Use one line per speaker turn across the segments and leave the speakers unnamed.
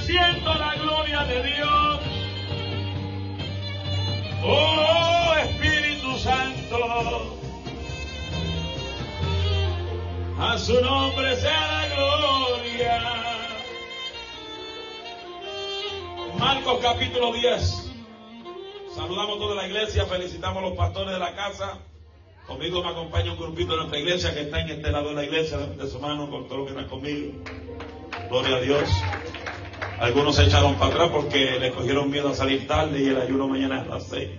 siento la gloria de Dios. Oh Espíritu Santo. A su nombre sea la gloria. Marcos capítulo 10. Saludamos toda la iglesia, felicitamos a los pastores de la casa. Conmigo me acompaña un grupito de nuestra iglesia que está en este lado de la iglesia, de su mano, con todo lo que está conmigo. Gloria a Dios. Algunos se echaron para atrás porque le cogieron miedo a salir tarde y el ayuno mañana es a las seis.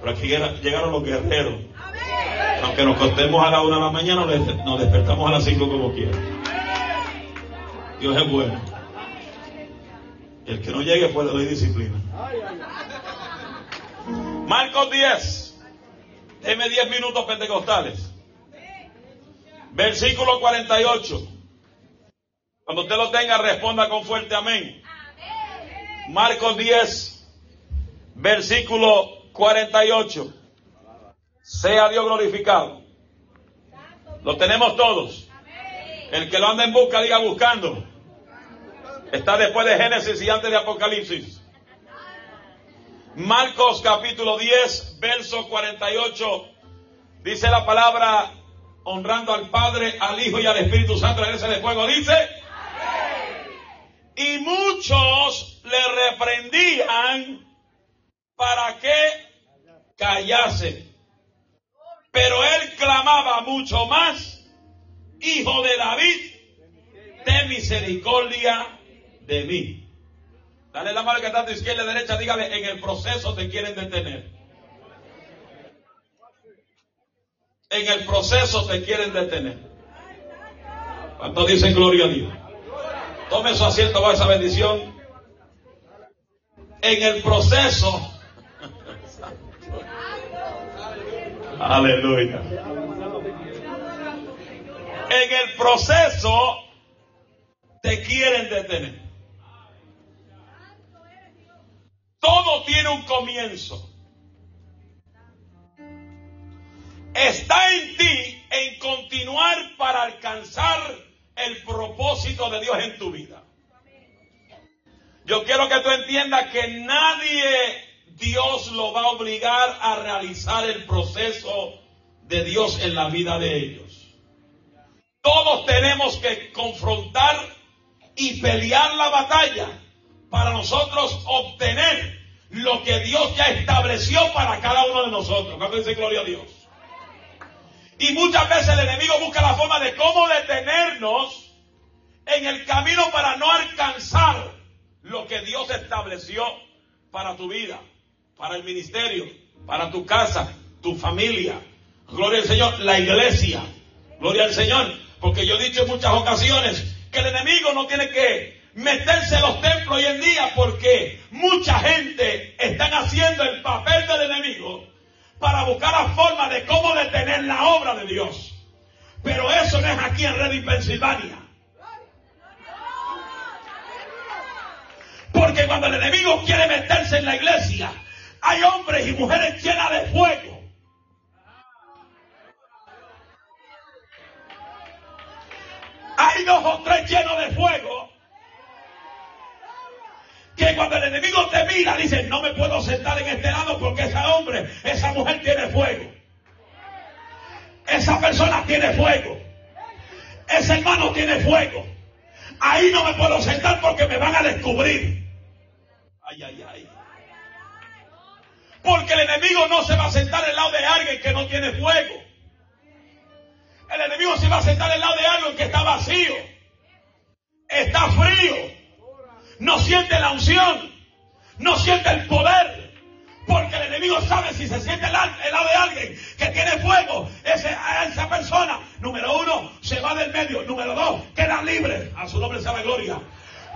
Pero aquí llegaron los guerreros. Aunque nos costemos a la una de la mañana, nos despertamos a las cinco como quiera. Dios es bueno. El que no llegue, pues doy disciplina. Marcos 10. Deme 10 minutos pentecostales. Versículo 48. Cuando usted lo tenga, responda con fuerte amén. Marcos 10, versículo 48. Sea Dios glorificado. Lo tenemos todos. El que lo anda en busca, diga buscando. Está después de Génesis y antes de Apocalipsis. Marcos capítulo 10, verso 48. Dice la palabra honrando al Padre, al Hijo y al Espíritu Santo ese de fuego. Dice. Y muchos le reprendían para que callase. Pero él clamaba mucho más, Hijo de David, ten misericordia de mí. Dale la mano que está a izquierda y derecha, dígale, en el proceso te quieren detener. En el proceso te quieren detener. ¿Cuántos dicen gloria a Dios? Tome su asiento va esa bendición. En el proceso Aleluya. En el proceso te quieren detener. Todo tiene un comienzo. Está en ti en continuar para alcanzar el propósito de Dios en tu vida. Yo quiero que tú entiendas que nadie Dios lo va a obligar a realizar el proceso de Dios en la vida de ellos. Todos tenemos que confrontar y pelear la batalla para nosotros obtener lo que Dios ya estableció para cada uno de nosotros. ¿Cuánto dice gloria a Dios? Y muchas veces el enemigo busca la forma de cómo detenernos en el camino para no alcanzar lo que Dios estableció para tu vida para el ministerio, para tu casa, tu familia. Gloria al Señor, la iglesia. Gloria al Señor. Porque yo he dicho en muchas ocasiones que el enemigo no tiene que meterse en los templos hoy en día porque mucha gente están haciendo el papel del enemigo para buscar la forma de cómo detener la obra de Dios. Pero eso no es aquí en Reading, Pensilvania. Porque cuando el enemigo quiere meterse en la iglesia, hay hombres y mujeres llenas de fuego. Hay dos o tres llenos de fuego que cuando el enemigo te mira dice, no me puedo sentar en este lado porque ese hombre, esa mujer tiene fuego. Esa persona tiene fuego. Ese hermano tiene fuego. Ahí no me puedo sentar porque me van a descubrir. Ay, ay, ay. Porque el enemigo no se va a sentar al lado de alguien que no tiene fuego. El enemigo se va a sentar al lado de alguien que está vacío. Está frío. No siente la unción. No siente el poder. Porque el enemigo sabe si se siente al lado de alguien que tiene fuego. Esa persona, número uno, se va del medio. Número dos, queda libre. A su nombre sea la gloria.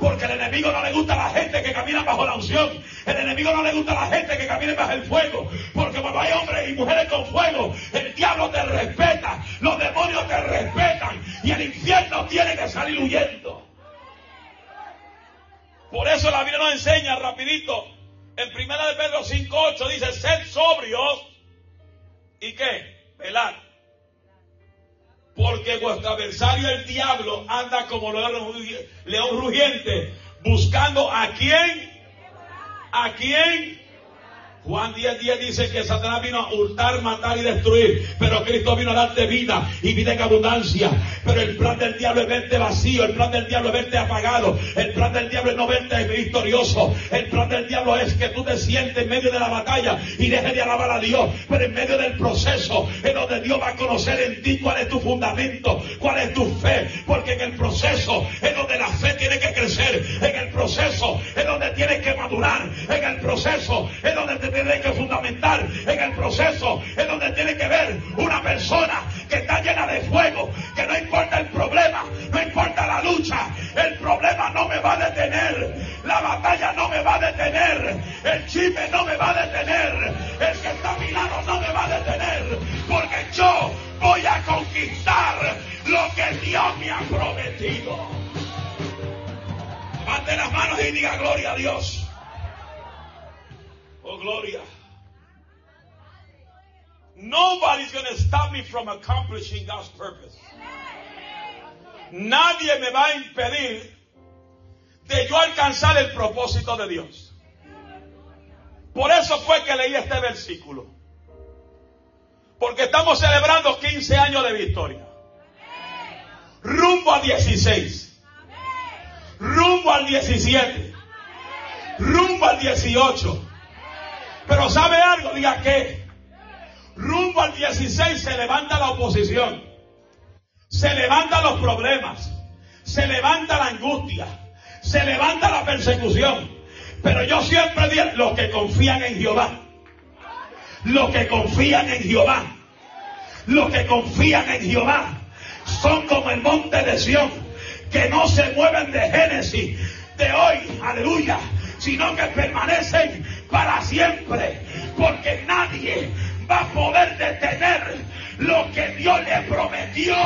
Porque el enemigo no le gusta a la gente que camina bajo la unción. El enemigo no le gusta a la gente que camine bajo el fuego. Porque cuando hay hombres y mujeres con fuego, el diablo te respeta, los demonios te respetan y el infierno tiene que salir huyendo. Por eso la Biblia nos enseña rapidito. En primera de Pedro 5.8 dice, sed sobrios y qué? Velar porque vuestro adversario el diablo anda como león rugiente buscando a quién, a quién Juan 10, 10 dice que Satanás vino a hurtar, matar y destruir, pero Cristo vino a darte vida y vida en abundancia. Pero el plan del diablo es verte vacío, el plan del diablo es verte apagado, el plan del diablo es no verte victorioso, el plan del diablo es que tú te sientes en medio de la batalla y dejes de alabar a Dios, pero en medio del proceso es donde Dios va a conocer en ti cuál es tu fundamento, cuál es tu fe, porque en el proceso es donde la fe tiene que crecer, en el proceso es donde tienes que madurar, en el proceso es donde te tiene que fundamentar en el proceso, es donde tiene que ver una persona que está llena de fuego, que no importa el problema, no importa la lucha, el problema no me va a detener, la batalla no me va a detener, el chisme no me va a detener, el que está a mi lado no me va a detener, porque yo voy a conquistar lo que Dios me ha prometido. Levante las manos y diga gloria a Dios. Gloria. Nobody's going to stop me from accomplishing God's purpose. Nadie me va a impedir de yo alcanzar el propósito de Dios. Por eso fue que leí este versículo. Porque estamos celebrando 15 años de victoria. Rumbo a 16. Rumbo al 17. Rumbo al 18 pero ¿sabe algo? Diga que rumbo al 16 se levanta la oposición, se levantan los problemas, se levanta la angustia, se levanta la persecución. Pero yo siempre digo, los que confían en Jehová, los que confían en Jehová, los que confían en Jehová, son como el monte de Sión, que no se mueven de Génesis, de hoy, aleluya, sino que permanecen para siempre, porque nadie va a poder detener lo que Dios le prometió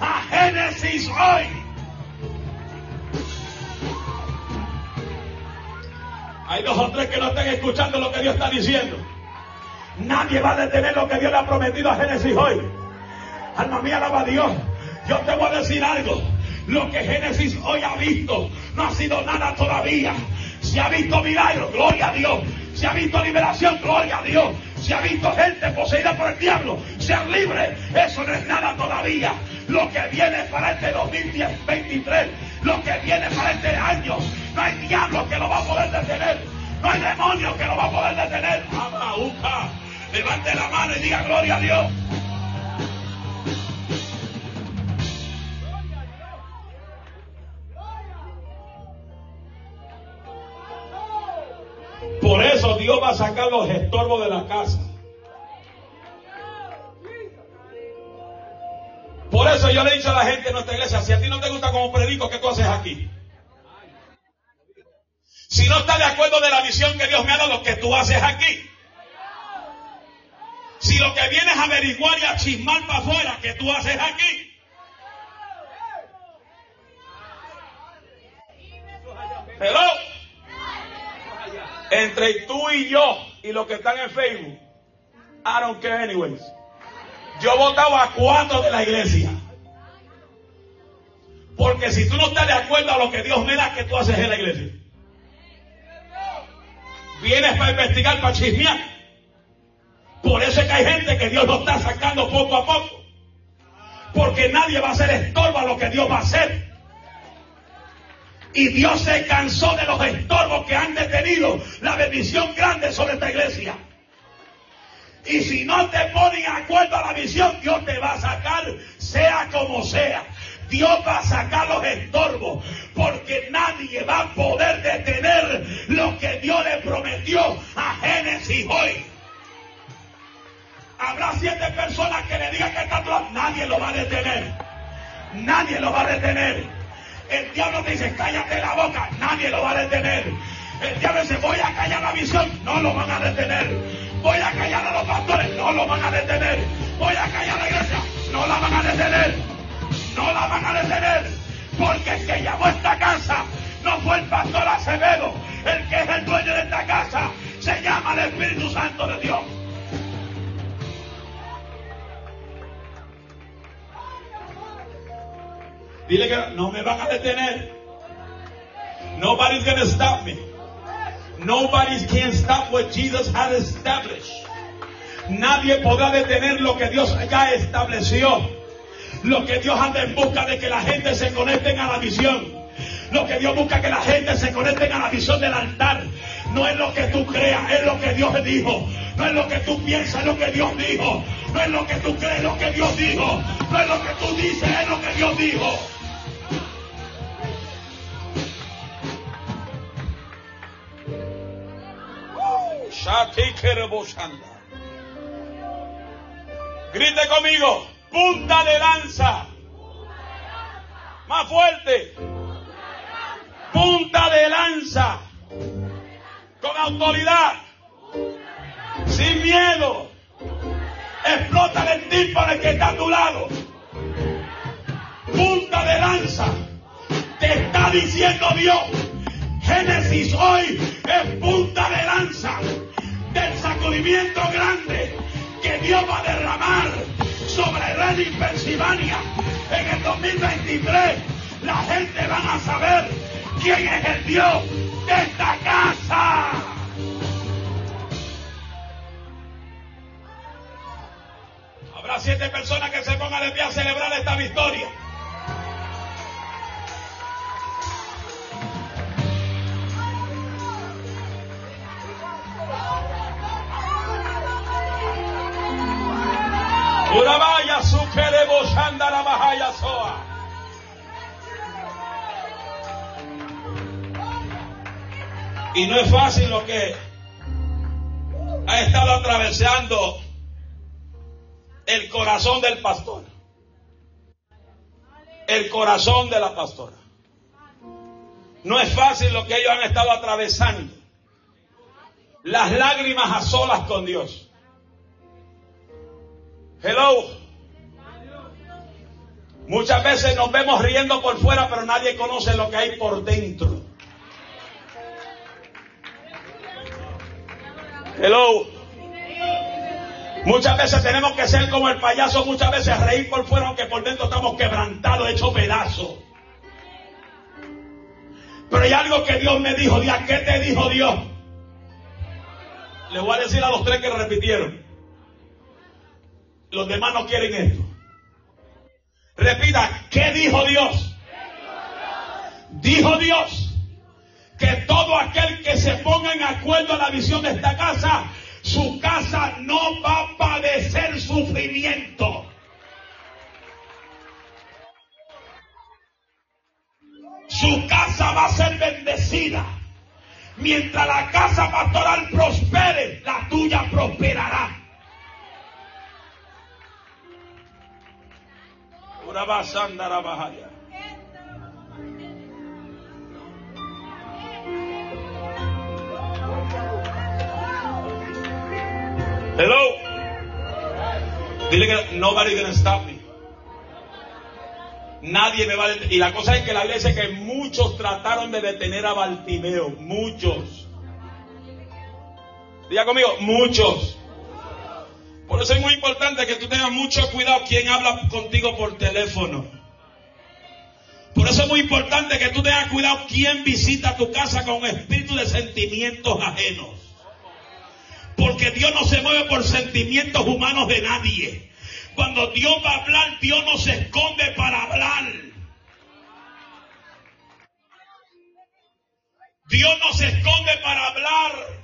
a Génesis hoy. Hay dos o tres que no estén escuchando lo que Dios está diciendo. Nadie va a detener lo que Dios le ha prometido a Génesis hoy. Alma mía, alaba a Dios. Yo te voy a decir algo. Lo que Génesis hoy ha visto no ha sido nada todavía. Se ha visto milagros, gloria a Dios. Se ha visto liberación, gloria a Dios. Se ha visto gente poseída por el diablo, sean libres. Eso no es nada todavía. Lo que viene para este 2023, lo que viene para este año, no hay diablo que lo va a poder detener. No hay demonio que lo va a poder detener. Levante la mano y diga gloria a Dios. Los estorbos de la casa. Por eso yo le he dicho a la gente en nuestra iglesia, si a ti no te gusta como predico, ¿qué tú haces aquí? Si no estás de acuerdo de la visión que Dios me ha dado, ¿qué tú haces aquí? Si lo que vienes a averiguar y a chismar para afuera, ¿qué tú haces aquí? Hello entre tú y yo y los que están en Facebook, I don't care anyways. Yo votaba a cuatro de la iglesia. Porque si tú no estás de acuerdo a lo que Dios me da, ¿qué tú haces en la iglesia? Vienes para investigar, para chismear. Por eso es que hay gente que Dios lo está sacando poco a poco. Porque nadie va a ser estorbo a lo que Dios va a hacer. Y Dios se cansó de los estorbos la bendición grande sobre esta iglesia. Y si no te ponen de acuerdo a la visión, Dios te va a sacar, sea como sea. Dios va a sacar los estorbos, porque nadie va a poder detener lo que Dios le prometió a Génesis hoy. Habrá siete personas que le digan que está atrás, nadie lo va a detener. Nadie lo va a detener. El diablo te dice, cállate la boca, nadie lo va a detener. El diablo dice, voy a callar la visión, no lo van a detener. Voy a callar a los pastores, no lo van a detener. Voy a callar a la iglesia, no la van a detener. No la van a detener. Porque el que llamó esta casa no fue el pastor Acevedo. El que es el dueño de esta casa se llama el Espíritu Santo de Dios. Dile que no me van a detener. Nobody's to stop me. Nobody can stop what Jesus has established. Nadie podrá detener lo que Dios ya estableció. Lo que Dios anda en busca de que la gente se conecten a la visión. Lo que Dios busca que la gente se conecten a la visión del altar. No es lo que tú creas, es lo que Dios dijo. No es lo que tú piensas, es lo que Dios dijo. No es lo que tú crees, es lo que Dios dijo. No es lo que tú dices, es lo que Dios dijo. Grite conmigo, punta de lanza. Más fuerte. Punta de lanza. Con autoridad. Sin miedo. Explota el de que está a tu lado. Punta de lanza. Te está diciendo Dios. Génesis hoy es punta de lanza del sacudimiento grande que Dios va a derramar sobre Reading, Pensilvania. En el 2023 la gente va a saber quién es el Dios de esta casa. Habrá siete personas que se pongan de pie a celebrar esta victoria. Y no es fácil lo que ha estado atravesando el corazón del pastor. El corazón de la pastora. No es fácil lo que ellos han estado atravesando. Las lágrimas a solas con Dios. Hello. Muchas veces nos vemos riendo por fuera, pero nadie conoce lo que hay por dentro. Hello. Muchas veces tenemos que ser como el payaso, muchas veces reír por fuera, aunque por dentro estamos quebrantados, hechos pedazos. Pero hay algo que Dios me dijo, ¿qué te dijo Dios? Le voy a decir a los tres que lo repitieron. Los demás no quieren esto. Repita, ¿qué dijo Dios? Dijo Dios que todo aquel que se ponga en acuerdo a la visión de esta casa, su casa no va a padecer sufrimiento. Su casa va a ser bendecida. Mientras la casa pastoral prospere, la tuya prosperará. Hello. Dile que nobody gonna stop me. Nadie me va a detener. Y la cosa es que la Biblia dice que muchos trataron de detener a Bartimeo. Muchos. Diga conmigo, muchos. Por eso es muy importante que tú tengas mucho cuidado quien habla contigo por teléfono. Por eso es muy importante que tú tengas cuidado quién visita tu casa con espíritu de sentimientos ajenos. Porque Dios no se mueve por sentimientos humanos de nadie. Cuando Dios va a hablar, Dios no se esconde para hablar. Dios no se esconde para hablar.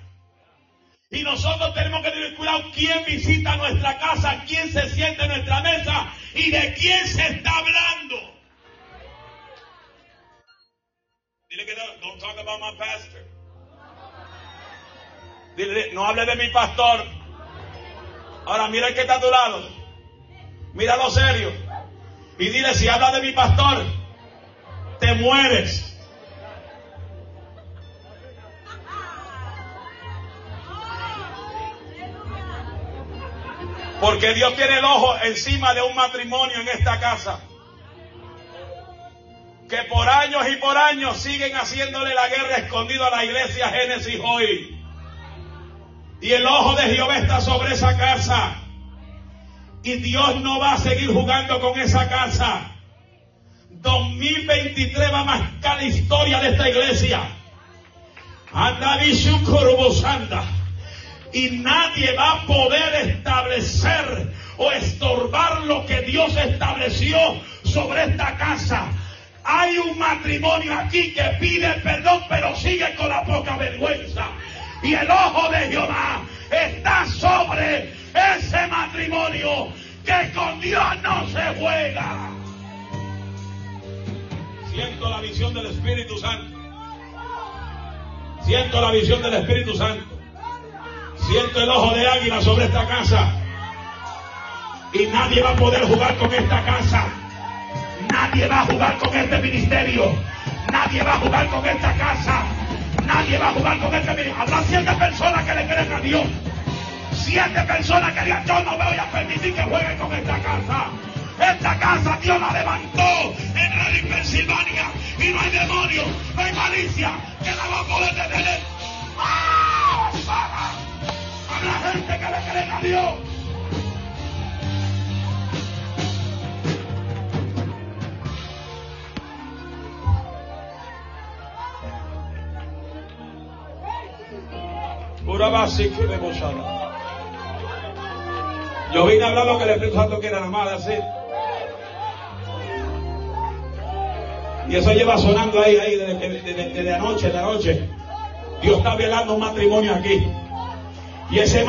Y nosotros tenemos que tener cuidado quién visita nuestra casa, quién se siente en nuestra mesa y de quién se está hablando. Dile que no, don't talk about pastor. Dile, no hable de mi pastor. Ahora mira el que está a tu lado. Míralo serio. Y dile, si habla de mi pastor, te mueres. Porque Dios tiene el ojo encima de un matrimonio en esta casa. Que por años y por años siguen haciéndole la guerra escondida a la iglesia Génesis hoy. Y el ojo de Jehová está sobre esa casa. Y Dios no va a seguir jugando con esa casa. 2023 va a marcar la historia de esta iglesia. Y nadie va a poder establecer o estorbar lo que Dios estableció sobre esta casa. Hay un matrimonio aquí que pide perdón, pero sigue con la poca vergüenza. Y el ojo de Jehová está sobre ese matrimonio que con Dios no se juega. Siento la visión del Espíritu Santo. Siento la visión del Espíritu Santo. Siento el ojo de águila sobre esta casa. Y nadie va a poder jugar con esta casa. Nadie va a jugar con este ministerio. Nadie va a jugar con esta casa. Nadie va a jugar con este ministerio. Habrá siete personas que le creen a Dios. Siete personas que digan, yo no voy a permitir que jueguen con esta casa. Esta casa Dios la levantó en Reading, Pensilvania. Y no hay demonio, no hay malicia que la va a poder detener. ¡Ah! Habrá gente que le creen a Dios. Le Yo vine a hablar lo que el Espíritu Santo quiere nada más hacer. Y eso lleva sonando ahí, ahí, desde, de anoche, de anoche. Dios está velando un matrimonio aquí. Y ese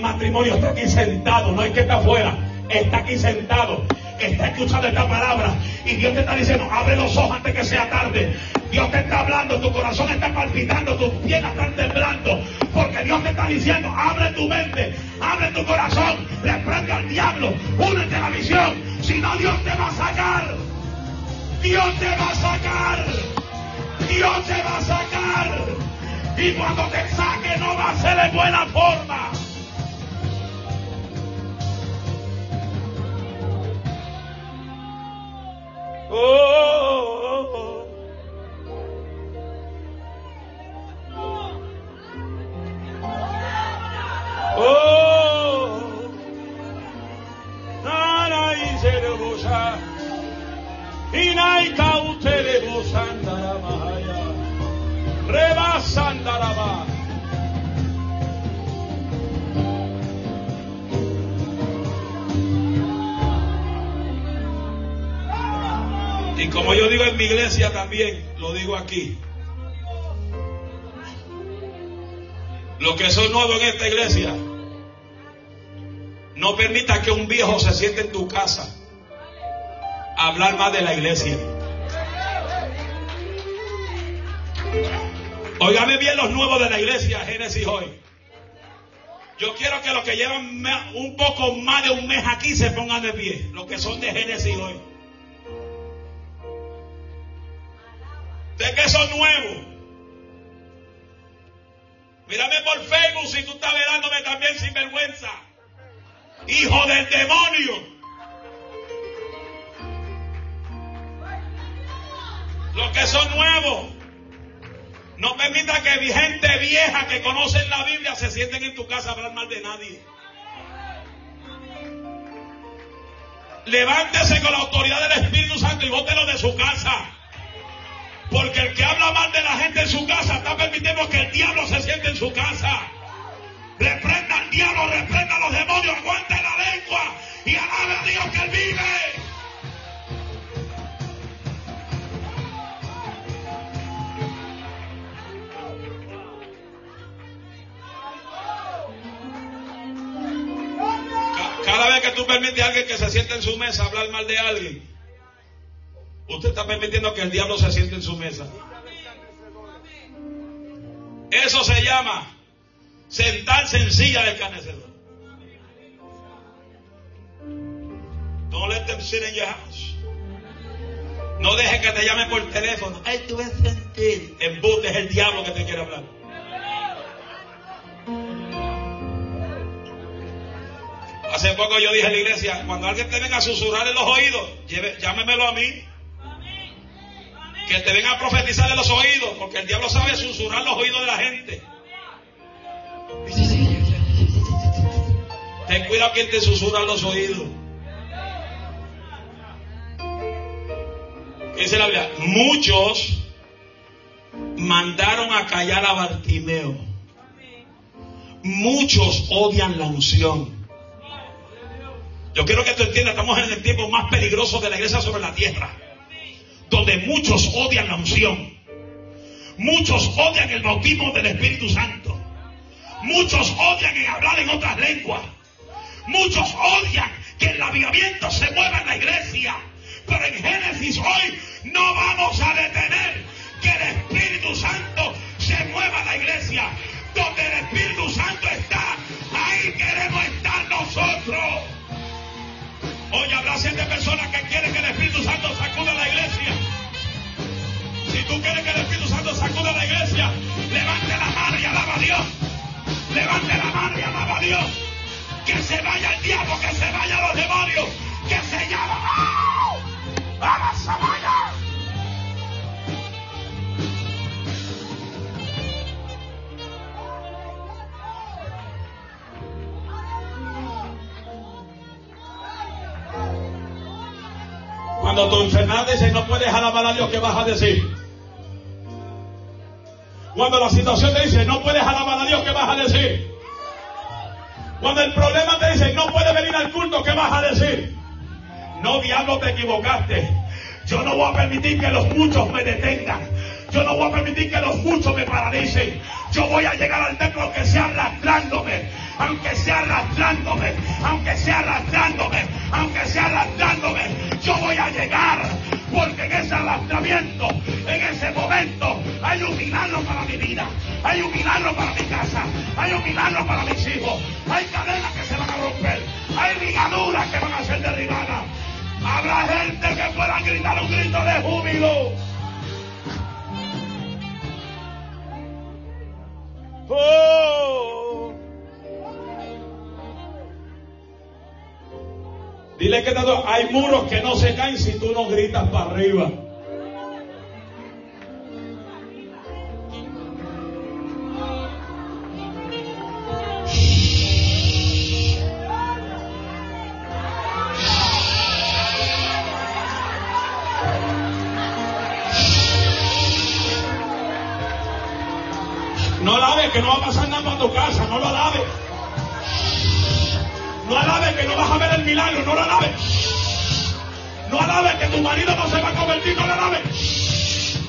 matrimonio está aquí sentado, no hay que estar afuera, está aquí sentado, está escuchando esta palabra. Y Dios te está diciendo, abre los ojos antes que sea tarde. Dios te está hablando, tu corazón está palpitando, tus piernas están temblando. Porque Dios te está diciendo, abre tu mente, abre tu corazón, reprende al diablo, únete a la visión. Si no, Dios te va a sacar. Dios te va a sacar. Dios te va a sacar. Y cuando te saque no va a ser de buena forma. Oh, oh, oh. oh. Inai cautere mahaya. Rebasandara Y como yo digo en mi iglesia también, lo digo aquí. Los que son nuevos en esta iglesia, no permita que un viejo se siente en tu casa a hablar más de la iglesia. Óigame bien los nuevos de la iglesia, Génesis hoy. Yo quiero que los que llevan un poco más de un mes aquí se pongan de pie, los que son de Génesis hoy. de que son nuevos. Mírame por Facebook si tú estás verándome también sin vergüenza. Hijo del demonio. Los que son nuevos. No permita que gente vieja que conocen la Biblia se sienten en tu casa a hablar mal de nadie. Levántese con la autoridad del Espíritu Santo y bótelo de su casa. Porque el que habla mal de la gente en su casa está permitiendo que el diablo se siente en su casa. Reprenda al diablo, reprenda a los demonios, aguante la lengua y alabe a Dios que vive. Cada vez que tú permites a alguien que se siente en su mesa hablar mal de alguien, Usted está permitiendo que el diablo se siente en su mesa. Eso se llama sentarse en silla del canecedor. Don't let. No deje que te llame por teléfono. Ay, tú vas a sentir. Embute es el diablo que te quiere hablar. Hace poco yo dije en la iglesia, cuando alguien te venga a susurrar en los oídos, llámemelo a mí que te venga a profetizar en los oídos, porque el diablo sabe susurrar los oídos de la gente. Ten cuidado quien te susurra los oídos. Dice la Biblia, muchos mandaron a callar a Bartimeo. Muchos odian la unción. Yo quiero que tú entiendas, estamos en el tiempo más peligroso de la iglesia sobre la tierra, donde muchos odian la unción. Muchos odian el bautismo del Espíritu Santo. Muchos odian en hablar en otras lenguas. Muchos odian que el avivamiento se mueva en la iglesia. Pero en Génesis hoy no vamos a detener que el Espíritu Santo se mueva en la iglesia. Donde el Espíritu Santo está, ahí queremos estar nosotros. Hoy habrá siete personas que quieren que el Espíritu Santo sacude la iglesia. Si tú quieres que el Espíritu Santo sacude la iglesia, levante la mano y alaba a Dios. Levante la mano y alaba a Dios. Que se vaya el diablo, que se vayan los demonios, que se llama. ¡Vamos a Cuando tu enfermedad dice no puedes alabar a Dios, ¿qué vas a decir? Cuando la situación te dice no puedes alabar a Dios, ¿qué vas a decir? Cuando el problema te dice no puedes venir al culto, ¿qué vas a decir? No, diablo, te equivocaste. Yo no voy a permitir que los muchos me detengan. Yo no voy a permitir que los muchos me paralicen. Yo voy a llegar al templo aunque sea arrastrándome, aunque sea arrastrándome, aunque sea arrastrándome, aunque sea arrastrándome. Yo voy a llegar porque en ese arrastramiento, en ese momento, hay un milagro para mi vida, hay un milagro para mi casa, hay un milagro para mis hijos, hay cadenas que se van a romper, hay ligaduras que van a ser derribadas. Habrá gente que pueda gritar un grito de júbilo. Oh. Dile que hay muros que no se caen si tú no gritas para arriba. que no va a pasar nada en tu casa, no lo alabes. No alabes que no vas a ver el milagro, no lo alabes. No alabes que tu marido no se va a convertir, no lo alabes.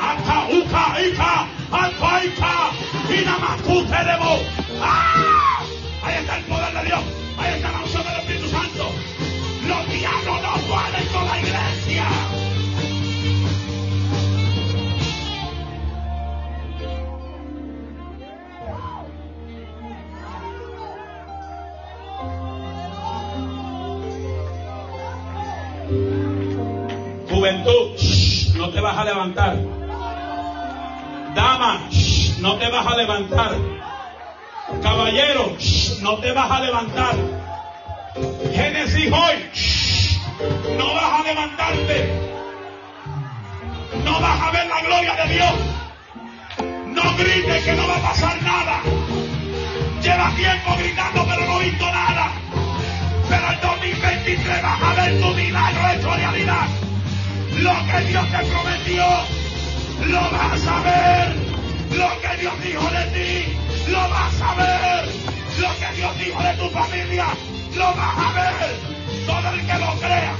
Aka, uka, ika, aka, ika, ¡Ah! Ahí está el poder de Dios, ahí está la unción del Espíritu Santo. Los diablos no pueden con la iglesia. Juventud, no te vas a levantar. Dama, no te vas a levantar. Caballero, no te vas a levantar. Génesis hoy, no vas a levantarte. No vas a ver la gloria de Dios. No grites que no va a pasar nada. Lleva tiempo gritando pero no visto nada. Pero el 2023 vas a ver tu milagro hecho realidad. Lo que Dios te prometió, lo vas a ver. Lo que Dios dijo de ti, lo vas a ver. Lo que Dios dijo de tu familia, lo vas a ver. Todo el que lo crea,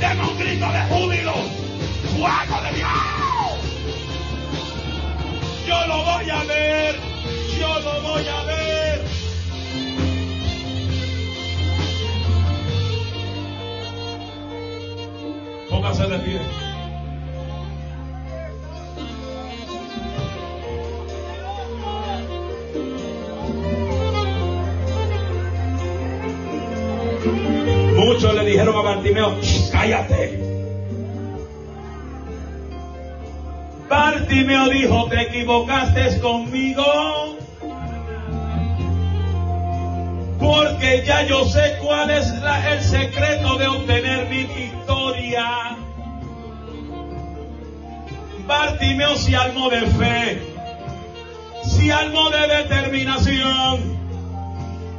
denme un grito de júbilo. ¡Fuego de Dios! Yo lo voy a ver. Bartimeo, cállate. Bartimeo dijo, te equivocaste conmigo. Porque ya yo sé cuál es el secreto de obtener mi victoria. Bartimeo se armó de fe, se armó de determinación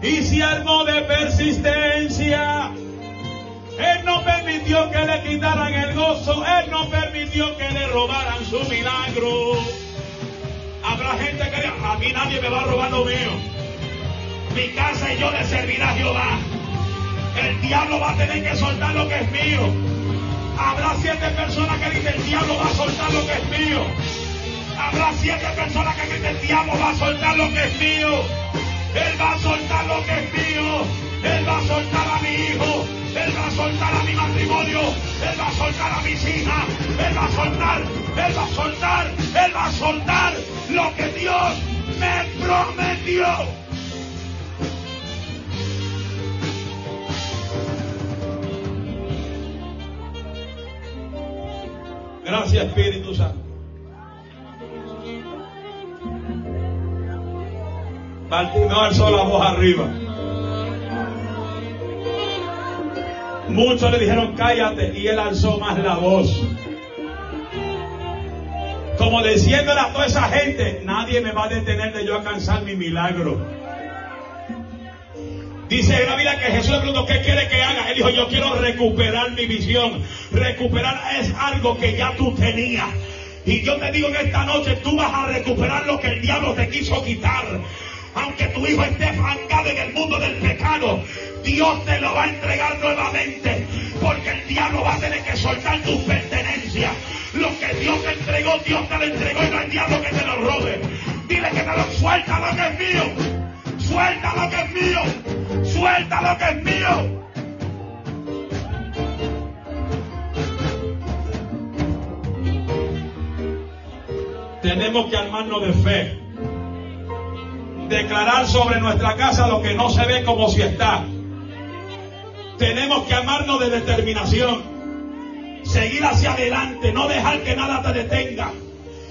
y se armó de persistencia Él no permitió que le quitaran el gozo. Él no permitió que le robaran su milagro. Habrá gente que diga, a mí nadie me va a robar lo mío. Mi casa y yo le servirá a Jehová. El diablo va a tener que soltar lo que es mío. Habrá siete personas que dicen, el diablo va a soltar lo que es mío. Habrá siete personas que dicen, el diablo va a soltar lo que es mío. Él va a soltar lo que es mío. Él va a soltar a mi hijo. Él va a soltar a mi matrimonio. Él va a soltar a mis hijas. Él va a soltar. Él va a soltar. Él va a soltar lo que Dios me prometió. Gracias Espíritu Santo. Bartimeo alzó la voz arriba. Muchos le dijeron cállate y él alzó más la voz. Como diciéndole a toda esa gente, nadie me va a detener de yo alcanzar mi milagro. Dice la vida que Jesús le preguntó, ¿qué quiere que haga? Él dijo, yo quiero recuperar mi visión. Recuperar es algo que ya tú tenías. Y yo te digo en esta noche, tú vas a recuperar lo que el diablo te quiso quitar. Aunque tu hijo esté fangado en el mundo del pecado, Dios te lo va a entregar nuevamente. Porque el diablo va a tener que soltar tus pertenencias. Lo que Dios te entregó, Dios te lo entregó y no hay diablo que te lo robe. Dile que te lo suelta lo que es mío. Suelta lo que es mío. Suelta lo que es mío. Tenemos que armarnos de fe. Declarar sobre nuestra casa lo que no se ve como si está. Tenemos que amarnos de determinación. Seguir hacia adelante, no dejar que nada te detenga.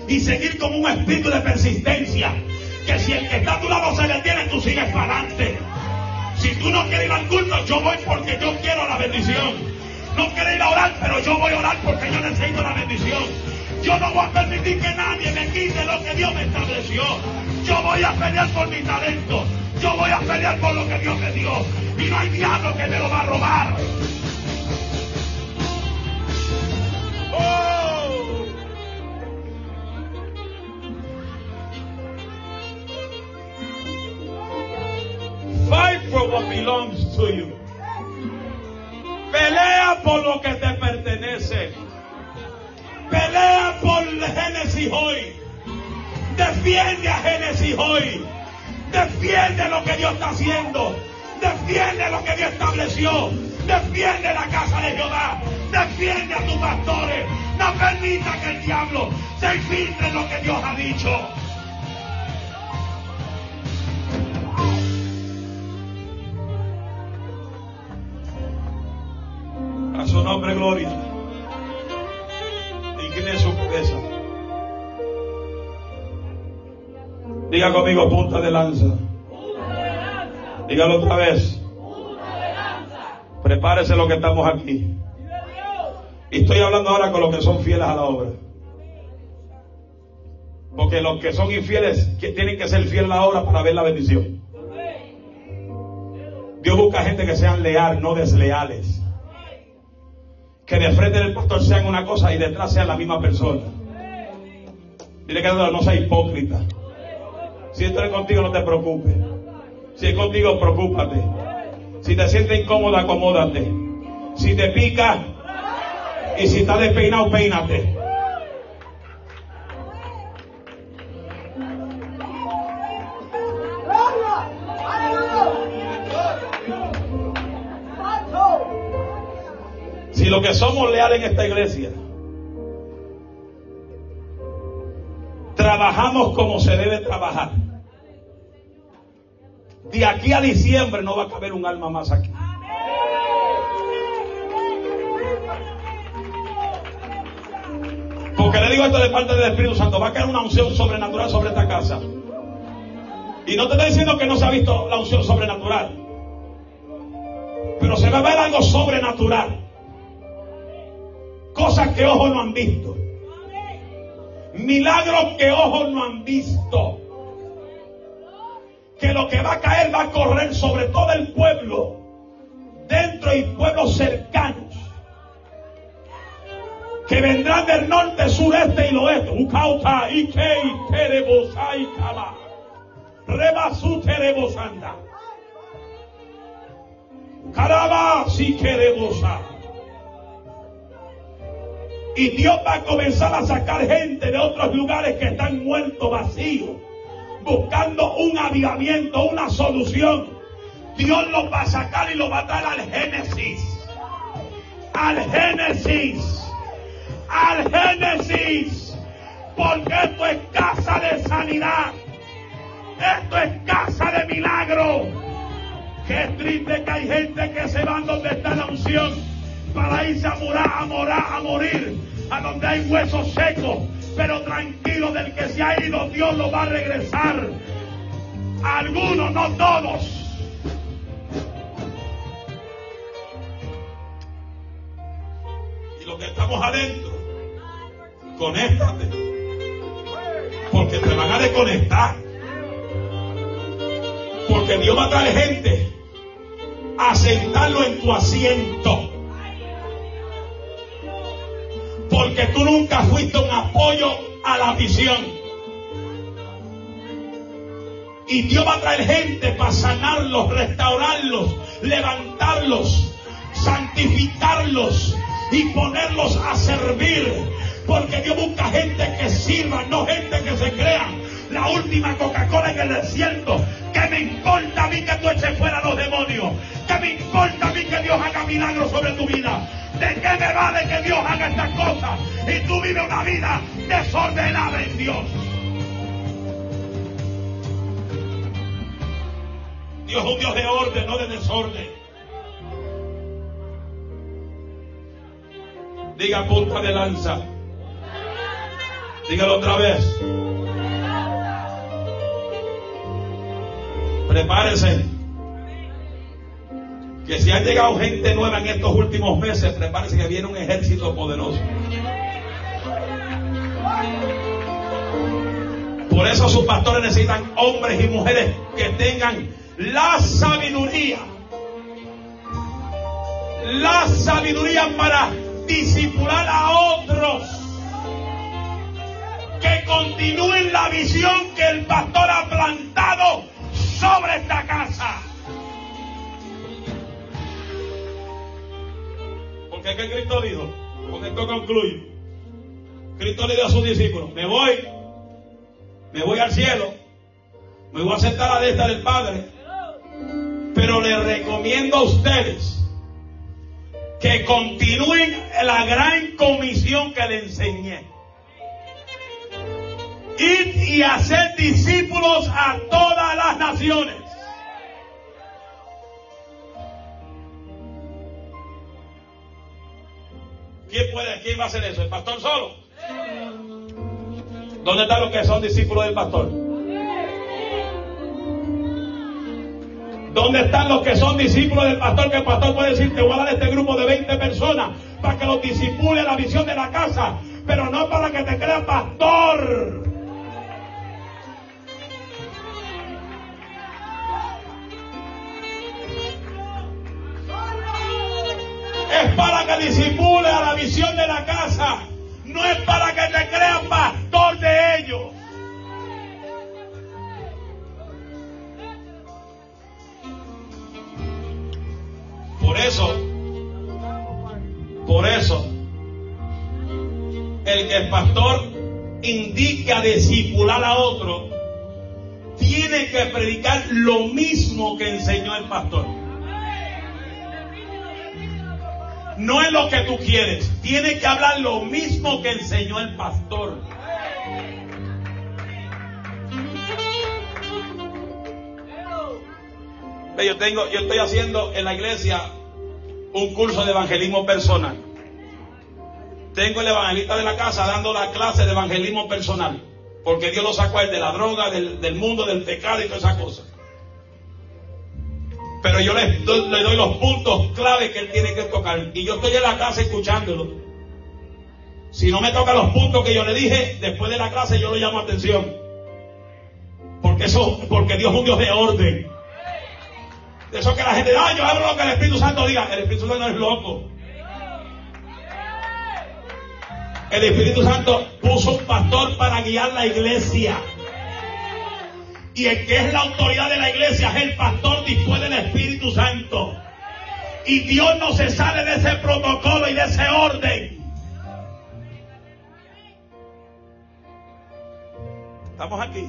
Y seguir como un espíritu de persistencia. Que si el que está a tu lado se detiene, tú sigues para adelante. Si tú no quieres ir al culto, yo voy porque yo quiero la bendición. No quiero ir a orar, pero yo voy a orar porque yo necesito la bendición. Yo no voy a permitir que nadie me quite lo que Dios me estableció. Yo voy a pelear por mi talento. Yo voy a pelear por lo que Dios me dio. Y no hay diablo que me lo va a robar. Oh. Fight for what belongs to you. Pelea por lo que te pertenece. Pelea por Génesis hoy. Defiende a Génesis hoy. Defiende lo que Dios está haciendo. Defiende lo que Dios estableció. Defiende la casa de Jehová. Defiende a tus pastores. No permita que el diablo se infiltre en lo que Dios ha dicho. A su nombre, gloria. Incline su cabeza. Diga conmigo, punta de lanza. Dígalo otra vez. Prepárese lo que estamos aquí. Y estoy hablando ahora con los que son fieles a la obra. Porque los que son infieles tienen que ser fieles a la obra para ver la bendición. Dios busca gente que sean leales, no desleales. Que de frente del pastor sean una cosa y detrás sean la misma persona. Dile que no sea hipócrita. Si estoy contigo, no te preocupes. Si es contigo, preocúpate. Si te sientes incómoda, acomódate. Si te pica y si estás despeinado, peínate. Si lo que somos leales en esta iglesia, trabajamos como se debe trabajar. De aquí a diciembre no va a caber un alma más aquí. Porque le digo esto de parte del Espíritu Santo, va a caer una unción sobrenatural sobre esta casa. Y no te estoy diciendo que no se ha visto la unción sobrenatural. Pero se va a ver algo sobrenatural. Cosas que ojos no han visto. Milagros que ojos no han visto. Que lo que va a caer va a correr sobre todo el pueblo dentro y pueblos cercanos que vendrán del norte, sureste y oeste. Ukauta, Ikei, Terebosai, Kaba. Rebasu, Terebosanda. Caraba, si Kerebosa. Y Dios va a comenzar a sacar gente de otros lugares que están muertos, vacíos, buscando un avivamiento, una solución. Dios los va a sacar y los va a dar al Génesis. Al Génesis al Génesis, porque esto es casa de sanidad, esto es casa de milagro. Qué triste que hay gente que se va donde está la unción para irse a morar, a morar, a morir, a donde hay huesos secos, pero tranquilo del que se ha ido, Dios lo va a regresar. Algunos, no todos. Y los que estamos adentro, conéctate. Porque te van a desconectar. Porque Dios va a traer gente a sentarlo en tu asiento. Porque tú nunca fuiste un apoyo a la visión. Y Dios va a traer gente para sanarlos, restaurarlos, levantarlos, santificarlos y ponerlos a servir porque Dios busca gente que sirva, no gente que se crea. La última Coca-Cola en el desierto. Dios haga estas cosas y tú vives una vida desordenada en Dios? Dios es un Dios de orden, no de desorden. Diga punta de lanza. Dígalo otra vez. Prepárese. Que si ha llegado gente nueva en estos últimos meses, prepárese que viene un ejército poderoso. Por eso sus pastores necesitan hombres y mujeres que tengan la sabiduría. La sabiduría para disipular a otros que continúen la visión que el pastor ha plantado sobre esta casa. Porque que Cristo dijo, con esto concluyo. Cristo le dijo a sus discípulos, me voy, me voy al cielo, me voy a sentar a la destra del Padre, pero les recomiendo a ustedes que continúen la gran comisión que le enseñé. Id y hacer discípulos a todas las naciones. ¿Quién puede, quién va a hacer eso? ¿El pastor solo? ¿Dónde están los que son discípulos del pastor? ¿Dónde están los que son discípulos del pastor? Que el pastor puede decir, te voy a dar este grupo de 20 personas para que los disipule la visión de la casa, pero no para que te crea pastor. Es para que disimule a la visión de la casa, no es para que te creas pastor de ellos. Por eso, por eso, el que el pastor indica discipular a otro, tiene que predicar lo mismo que enseñó el pastor. No es lo que tú quieres. Tiene que hablar lo mismo que enseñó el pastor. Yo tengo, yo estoy haciendo en la iglesia un curso de evangelismo personal. Tengo el evangelista de la casa dando la clase de evangelismo personal. Porque Dios lo sacó de la droga, del, del mundo, del pecado y todas esas cosas pero yo le doy, le los puntos clave que él tiene que tocar. Y yo estoy en la casa escuchándolo. Si no me toca los puntos que yo le dije, después de la clase yo lo llamo atención. Porque eso, porque Dios es un Dios de orden. De eso que la gente, yo hablo lo que el Espíritu Santo diga. El Espíritu Santo no es loco. El Espíritu Santo puso un pastor para guiar la iglesia. Y el que es la autoridad de la iglesia es el pastor después del Espíritu Santo. Y Dios no se sale de ese protocolo y de ese orden. Estamos aquí.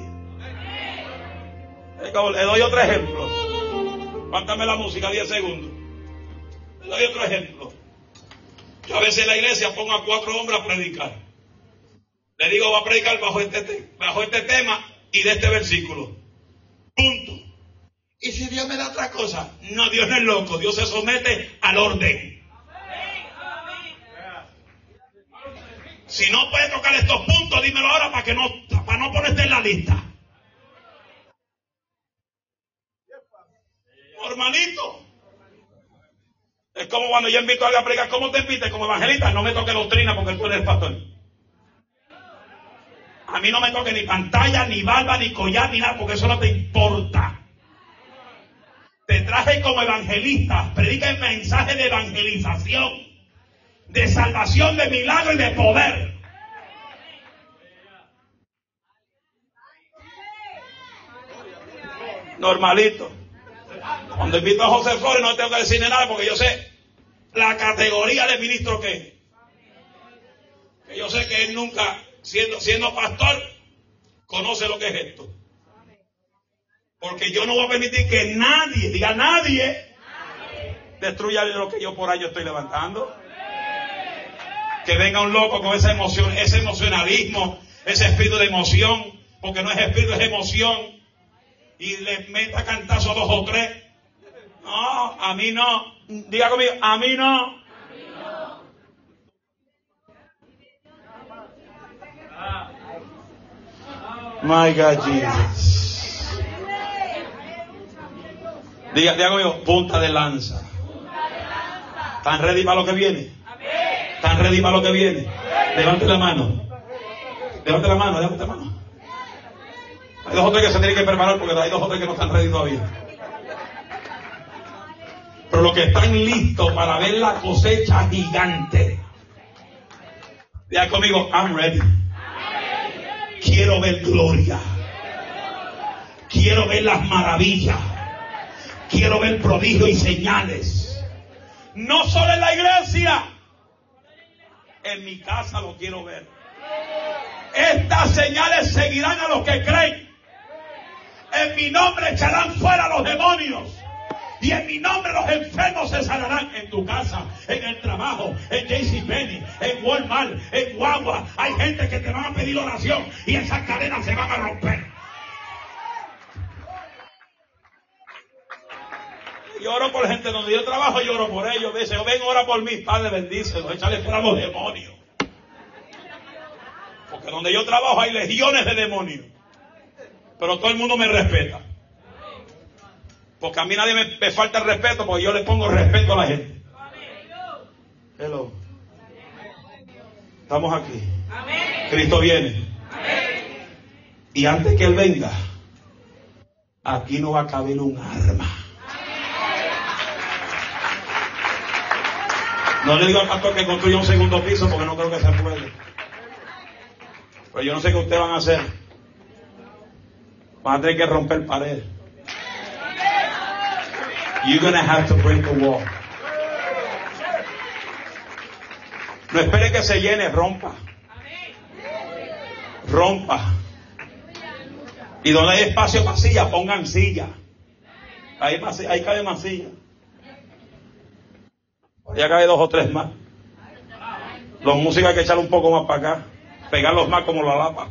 Le doy otro ejemplo. Cuántame la música 10 segundos. Le doy otro ejemplo. Yo a veces en la iglesia pongo a cuatro hombres a predicar. Le digo, va a predicar bajo este, bajo este tema y de este versículo. Punto. Y si Dios me da otra cosa, no, Dios no es loco, Dios se somete al orden. Si no puedes tocar estos puntos, dímelo ahora para que no, para no ponerte en la lista. Normalito. Es como cuando yo invito a alguien a predicar, ¿cómo te invites? Como evangelista, no me toque doctrina porque tú eres el pastor. A mí no me toque ni pantalla, ni barba, ni collar, ni nada, porque eso no te importa. Te traje como evangelista, predica el mensaje de evangelización, de salvación, de milagro y de poder. Normalito. Cuando invito a José Flores no tengo que decirle nada porque yo sé la categoría de ministro que es. Que yo sé que él nunca siendo, siendo pastor, conoce lo que es esto. Porque yo no voy a permitir que nadie, diga nadie, destruya lo que yo por año estoy levantando. Que venga un loco con esa emoción, ese emocionalismo, ese espíritu de emoción, porque no es espíritu, es emoción, y le meta cantazo dos o tres. No, a mí no. Diga conmigo, a mí no. My God, Jesus. Diga, diga conmigo, punta de lanza. ¿Están ready para lo que viene? ¿Están ready para lo que viene? Levante la mano. Levante la mano, levante la mano. Hay dos o tres que se tienen que preparar porque hay dos o tres que no están ready todavía. Pero los que están listos para ver la cosecha gigante. Diga conmigo, I'm ready. Quiero ver gloria. Quiero ver las maravillas. Quiero ver prodigios y señales. No solo en la iglesia. En mi casa lo quiero ver. Estas señales seguirán a los que creen. En mi nombre echarán fuera los demonios. Y en mi nombre los enfermos se sanarán en tu casa, en el trabajo, en JCPenney, en Walmart, en Guagua. Hay gente que te van a pedir oración y esas cadenas se van a romper. Yo oro por gente donde yo trabajo, yo oro por ellos. Dice, ven, ora por mí, Padre, bendícelos, échale fuera a los demonios. Porque donde yo trabajo hay legiones de demonios. Pero todo el mundo me respeta. Porque a mí nadie me, falta el respeto, porque yo le pongo respeto a la gente. Hello. Estamos aquí. Cristo viene. Y antes que Él venga, aquí no va a caber un arma. No le digo al pastor que construya un segundo piso porque no creo que se puede. Pero yo no sé qué ustedes van a hacer. Van a tener que romper pared. You're gonna have to break the wall. No espere que se llene, rompa. Rompa. Y donde hay espacio para silla, pongan silla. Ahí, ahí cabe más silla. Ya cabe dos o tres más. Los músicos hay que echar un poco más para acá. Pegarlos más como la lapa.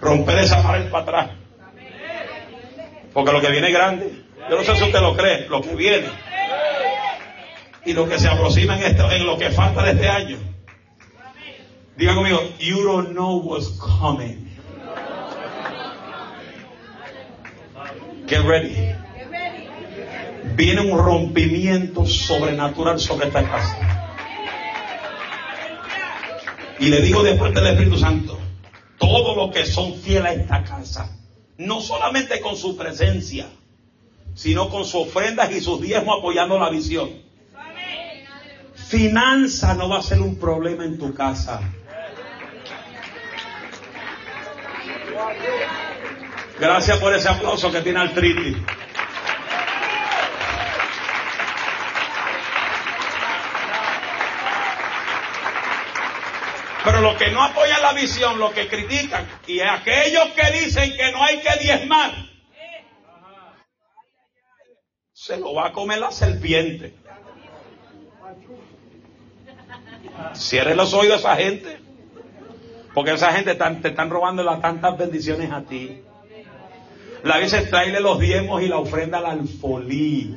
Romper esa pared para atrás. Porque lo que viene es grande. Yo no sé si usted lo cree, lo que viene. Y lo que se aproxima en, lo que falta de este año. Diga conmigo, you don't know what's coming. Get ready. Viene un rompimiento sobrenatural sobre esta casa. Y le digo de parte del Espíritu Santo, todos los que son fieles a esta casa, no solamente con su presencia, sino con sus ofrendas y sus diezmos apoyando la visión. Finanza no va a ser un problema en tu casa. Gracias por ese aplauso que tiene Altriti. Pero los que no apoyan la visión, los que critican, y aquellos que dicen que no hay que diezmar, se lo va a comer la serpiente. Cierre los oídos a esa gente. Porque esa gente te están robando las tantas bendiciones a ti. La veces traerle los diezmos y la ofrenda al alfolí.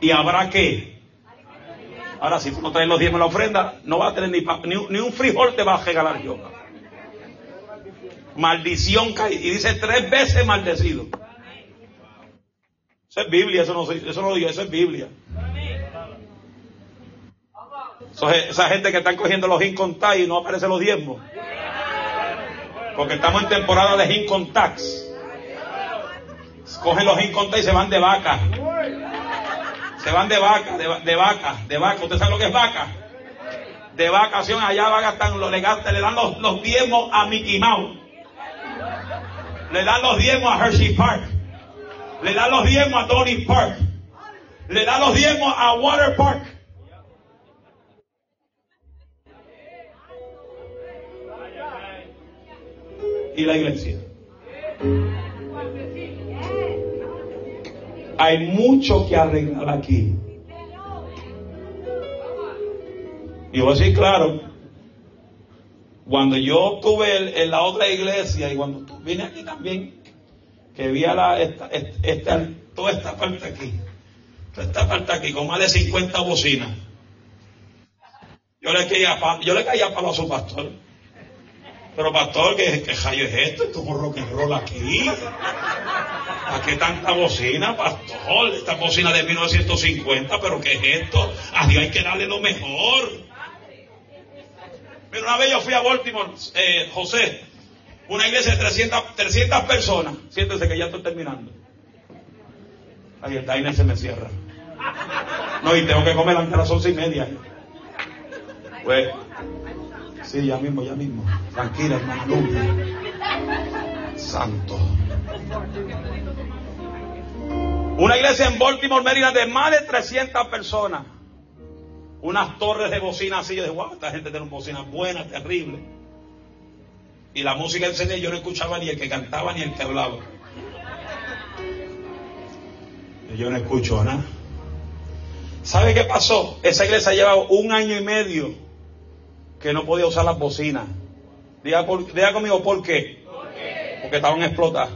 ¿Y habrá qué? Ahora, si tú no traes los diezmos la ofrenda, no va a tener ni, ni, un frijol te va a regalar yo. Maldición cae. Y dice tres veces maldecido. Eso es Biblia, eso no, eso no lo digo, eso es Biblia. esa gente que están cogiendo los income y no aparecen los diezmos. Porque estamos en temporada de income tax. Cogen los income y se van de vaca. Se van de vaca, de, vaca, de vaca. ¿Usted sabe lo que es vaca? De vacación allá van gastar, le, le dan los, los diezmos a Mickey Mouse. Le dan los diezmos a Hershey Park. Le da los diezmos a Tony Park. Le da los diezmos a Water Park. Y la iglesia. Hay mucho que arreglar aquí. Y voy a decir claro, cuando yo estuve en, la otra iglesia y cuando vine aquí también, que vi la, esta, esta, toda esta parte aquí, toda esta parte aquí, con más de 50 bocinas. Yo le caía, yo le caía para a su pastor. Pero pastor, ¿qué, qué rayo es esto? Esto es rock and roll aquí. ¿A qué tanta bocina, pastor? Esta bocina de 1950, pero ¿qué es esto? A Dios hay que darle lo mejor. Pero una vez yo fui a Baltimore, eh, José, una iglesia de 300, 300 personas. Siéntense que ya estoy terminando. Ahí está, Inés se me cierra. No, y tengo que comer antes las once y media. Pues, sí, ya mismo, ya mismo. Tranquila, hermano. Santo. Una iglesia en Baltimore, Maryland, de más de 300 personas. Unas torres de bocina así. Yo dije, wow, esta gente tiene bocinas buenas, terribles. Y la música encendía yo no escuchaba ni el que cantaba ni el que hablaba. yo no escucho nada. ¿Sabe qué pasó? Esa iglesia lleva un año y medio que no podía usar las bocinas. Diga, conmigo, ¿por qué? Porque estaban explotadas.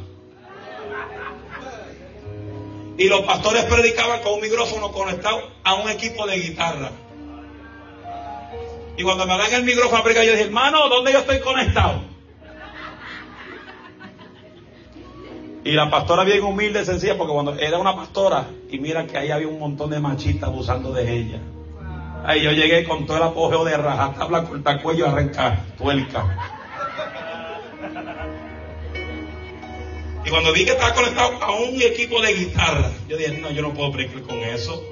Y los pastores predicaban con un micrófono conectado a un equipo de guitarra. Y cuando me dan el micrófono yo dije, hermano, ¿dónde yo estoy conectado? Y la pastora bien humilde, sencilla, porque cuando era una pastora, y mira que ahí había un montón de machistas abusando de ella. Ahí yo llegué con todo el apogeo de rajatabla, cuello, arrancar tuerca. Y cuando vi que estaba conectado a un equipo de guitarra, yo dije, no, yo no puedo predicar con eso.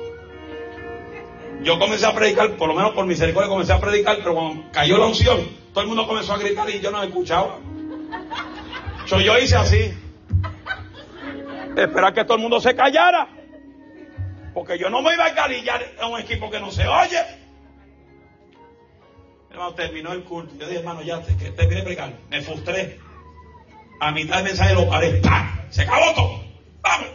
Yo comencé a predicar, por lo menos por misericordia comencé a predicar, pero cuando cayó la unción, todo el mundo comenzó a gritar y yo no escuchaba. yo hice así esperar que todo el mundo se callara. Porque yo no me iba a galillar a un equipo que no se oye. Hermano, terminó el culto. Yo dije, hermano, ya te, que terminé de explicar. Me frustré. A mitad del mensaje lo paré. ¡Pam! Se acabó todo. ¡Vamos!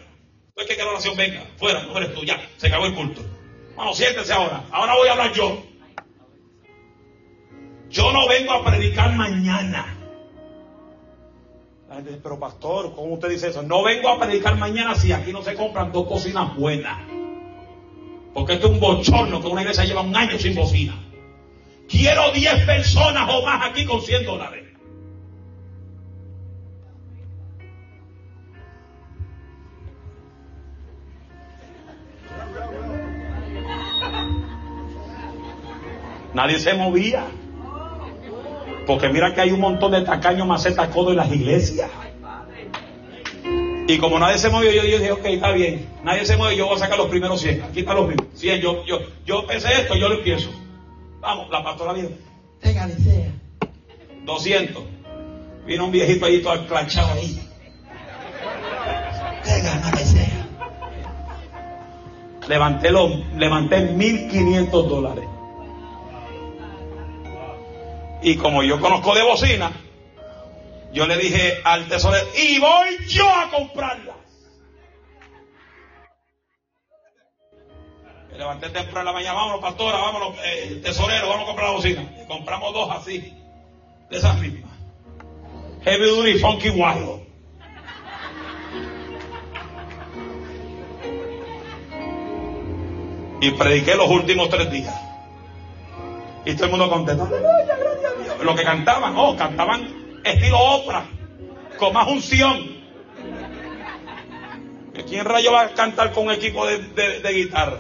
Entonces que que la oración venga. Fuera, no eres tú. Ya. Se acabó el culto. Bueno, siéntese ahora. Ahora voy a hablar yo. Yo no vengo a predicar mañana pero pastor, ¿cómo usted dice eso? No vengo a predicar mañana si aquí no se compran dos cocinas buenas. Porque esto es un bochorno que una iglesia lleva un año sin bocina. Quiero 10 personas o más aquí con 100 dólares. Nadie se movía. Porque mira que hay un montón de tacaños macetas codo en las iglesias. Y como nadie se movió, yo dije, ok, está bien. Nadie se mueve, yo voy a sacar los primeros 100. Aquí están los primeros. 100, yo, yo, yo pensé esto, yo lo empiezo. Vamos, la pastora dijo, tenga sea. 200. Vino un viejito ahí todo aclachado ahí. Tenga sea. Levanté, los, levanté 1500 dólares. Y como yo conozco de bocina, yo le dije al tesorero, y voy yo a comprarlas. Me levanté temprano la mañana, vámonos pastora, vámonos, eh, tesorero, vamos a comprar la bocina. Y compramos dos así, de esas mismas. Heavy Duty Funky Wild. Y prediqué los últimos tres días. Y todo el mundo contento. Lo que cantaban, oh, cantaban estilo ópera, con más unción. ¿Quién rayo va a cantar con un equipo de, guitarra?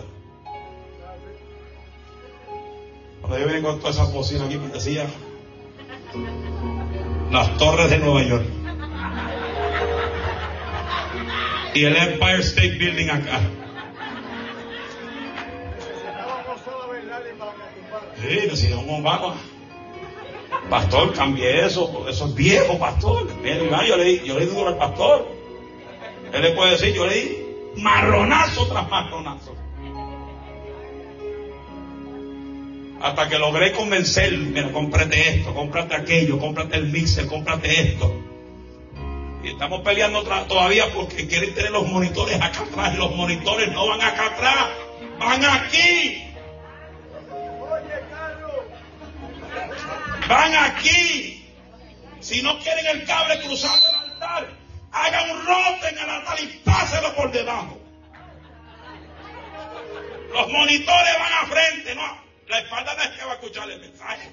Cuando yo vengo con todas esas bocinas aquí, me decía las torres de Nueva York. Y el Empire State Building acá. Sí, decía, vamos. Pastor, cambie eso, eso es viejo, pastor. yo le yo le duro al pastor. Él le puede decir, yo le di marronazo tras marronazo. Hasta que logré convencerme, cómprate esto, cómprate aquello, cómprate el mixer, cómprate esto. Y estamos peleando todavía porque quieren tener los monitores acá atrás. Los monitores no van acá atrás, van aquí. Van aquí. Si no quieren el cable cruzando el altar, hagan un rote en el altar y pásenlo por debajo. Los monitores van a frente, no. La espalda no es que va a escuchar el mensaje.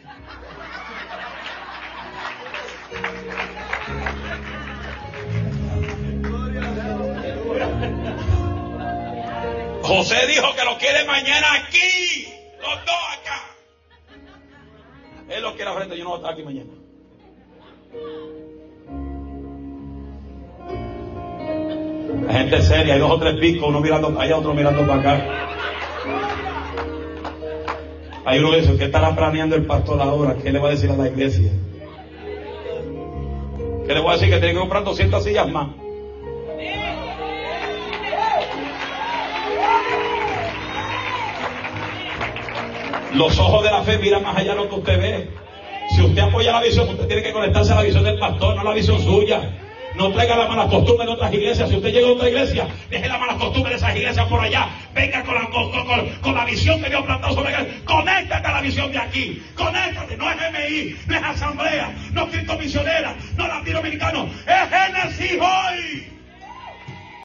José dijo que lo quiere mañana aquí. Los dos acá. Él lo quiere frente, yo no voy a estar aquí mañana. La gente seria, hay dos o tres picos, uno mirando allá, otro mirando para acá. Hay uno que dice, ¿qué estará planeando el pastor ahora? ¿Qué le va a decir a la iglesia? ¿Qué le voy a decir? Que tiene que comprar 200 sillas más. Los ojos de la fe miran más allá de lo que usted ve. Si usted apoya la visión, usted tiene que conectarse a la visión del pastor, no a la visión suya. No traiga la mala costumbre de otras iglesias. Si usted llega a otra iglesia, deje la mala costumbre de esas iglesias por allá. Venga con la, con, la visión que Dios plantado sobre iglesia. Conéctate a la visión de aquí. Conéctate. No es MI, no es asamblea, no es Cristo misionera, no es latinoamericano. Es Génesis